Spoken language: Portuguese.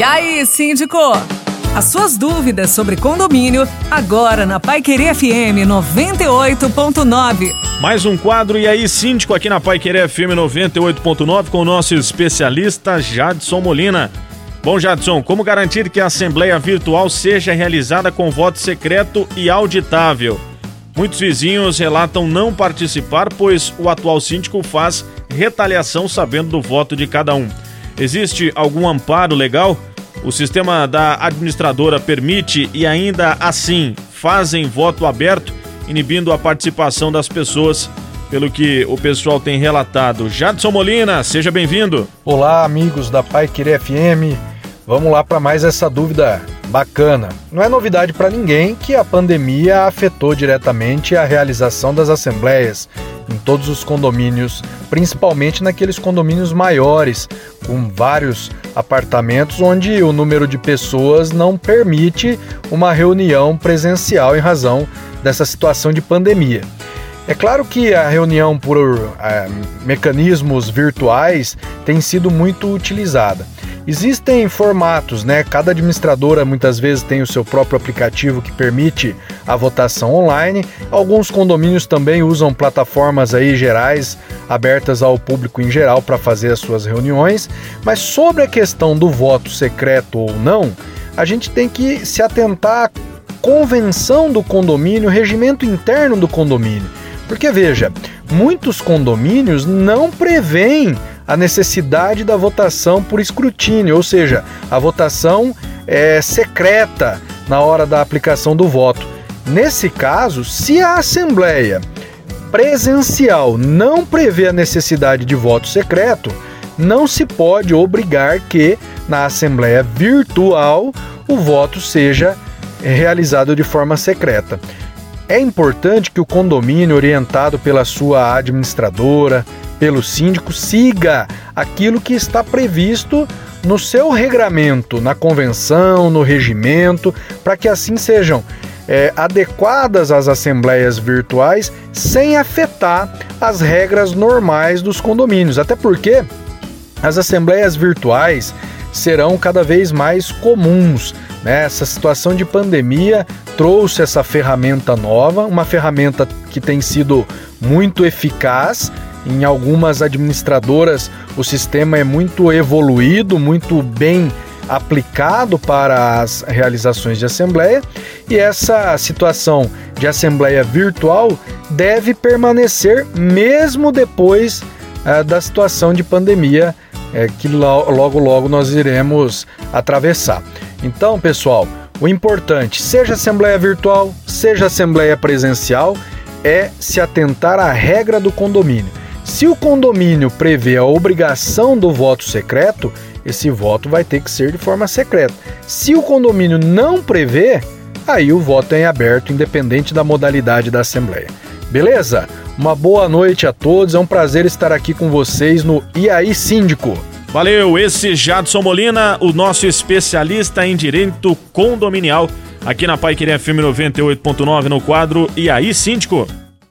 E aí, síndico? As suas dúvidas sobre condomínio, agora na Pai Querer FM 98.9. Mais um quadro, e aí, síndico, aqui na Pai Querer FM 98.9 com o nosso especialista Jadson Molina. Bom, Jadson, como garantir que a Assembleia Virtual seja realizada com voto secreto e auditável? Muitos vizinhos relatam não participar, pois o atual síndico faz retaliação sabendo do voto de cada um. Existe algum amparo legal? O sistema da administradora permite e ainda assim fazem voto aberto, inibindo a participação das pessoas, pelo que o pessoal tem relatado. Jadson Molina, seja bem-vindo. Olá, amigos da Pai Querer FM. Vamos lá para mais essa dúvida bacana. Não é novidade para ninguém que a pandemia afetou diretamente a realização das assembleias em todos os condomínios, principalmente naqueles condomínios maiores, com vários apartamentos onde o número de pessoas não permite uma reunião presencial em razão dessa situação de pandemia. É claro que a reunião por é, mecanismos virtuais tem sido muito utilizada. Existem formatos, né? Cada administradora muitas vezes tem o seu próprio aplicativo que permite a votação online. Alguns condomínios também usam plataformas aí gerais abertas ao público em geral para fazer as suas reuniões. Mas sobre a questão do voto secreto ou não, a gente tem que se atentar à convenção do condomínio, regimento interno do condomínio. Porque veja, muitos condomínios não prevêem a necessidade da votação por escrutínio, ou seja, a votação é secreta na hora da aplicação do voto. Nesse caso, se a Assembleia presencial não prevê a necessidade de voto secreto, não se pode obrigar que na Assembleia virtual o voto seja realizado de forma secreta. É importante que o condomínio, orientado pela sua administradora, pelo síndico, siga aquilo que está previsto no seu regramento, na convenção, no regimento, para que assim sejam é, adequadas às assembleias virtuais sem afetar as regras normais dos condomínios. Até porque as assembleias virtuais serão cada vez mais comuns. Né? Essa situação de pandemia trouxe essa ferramenta nova, uma ferramenta que tem sido muito eficaz em algumas administradoras, o sistema é muito evoluído, muito bem aplicado para as realizações de assembleia e essa situação de assembleia virtual deve permanecer mesmo depois uh, da situação de pandemia uh, que lo logo logo nós iremos atravessar. Então, pessoal, o importante, seja assembleia virtual, seja assembleia presencial, é se atentar à regra do condomínio. Se o condomínio prevê a obrigação do voto secreto, esse voto vai ter que ser de forma secreta. Se o condomínio não prevê, aí o voto é em aberto, independente da modalidade da Assembleia. Beleza? Uma boa noite a todos, é um prazer estar aqui com vocês no E aí Síndico. Valeu, esse Jadson Molina, o nosso especialista em direito condominial, aqui na Pai Querer FM 98.9 no quadro E aí Síndico.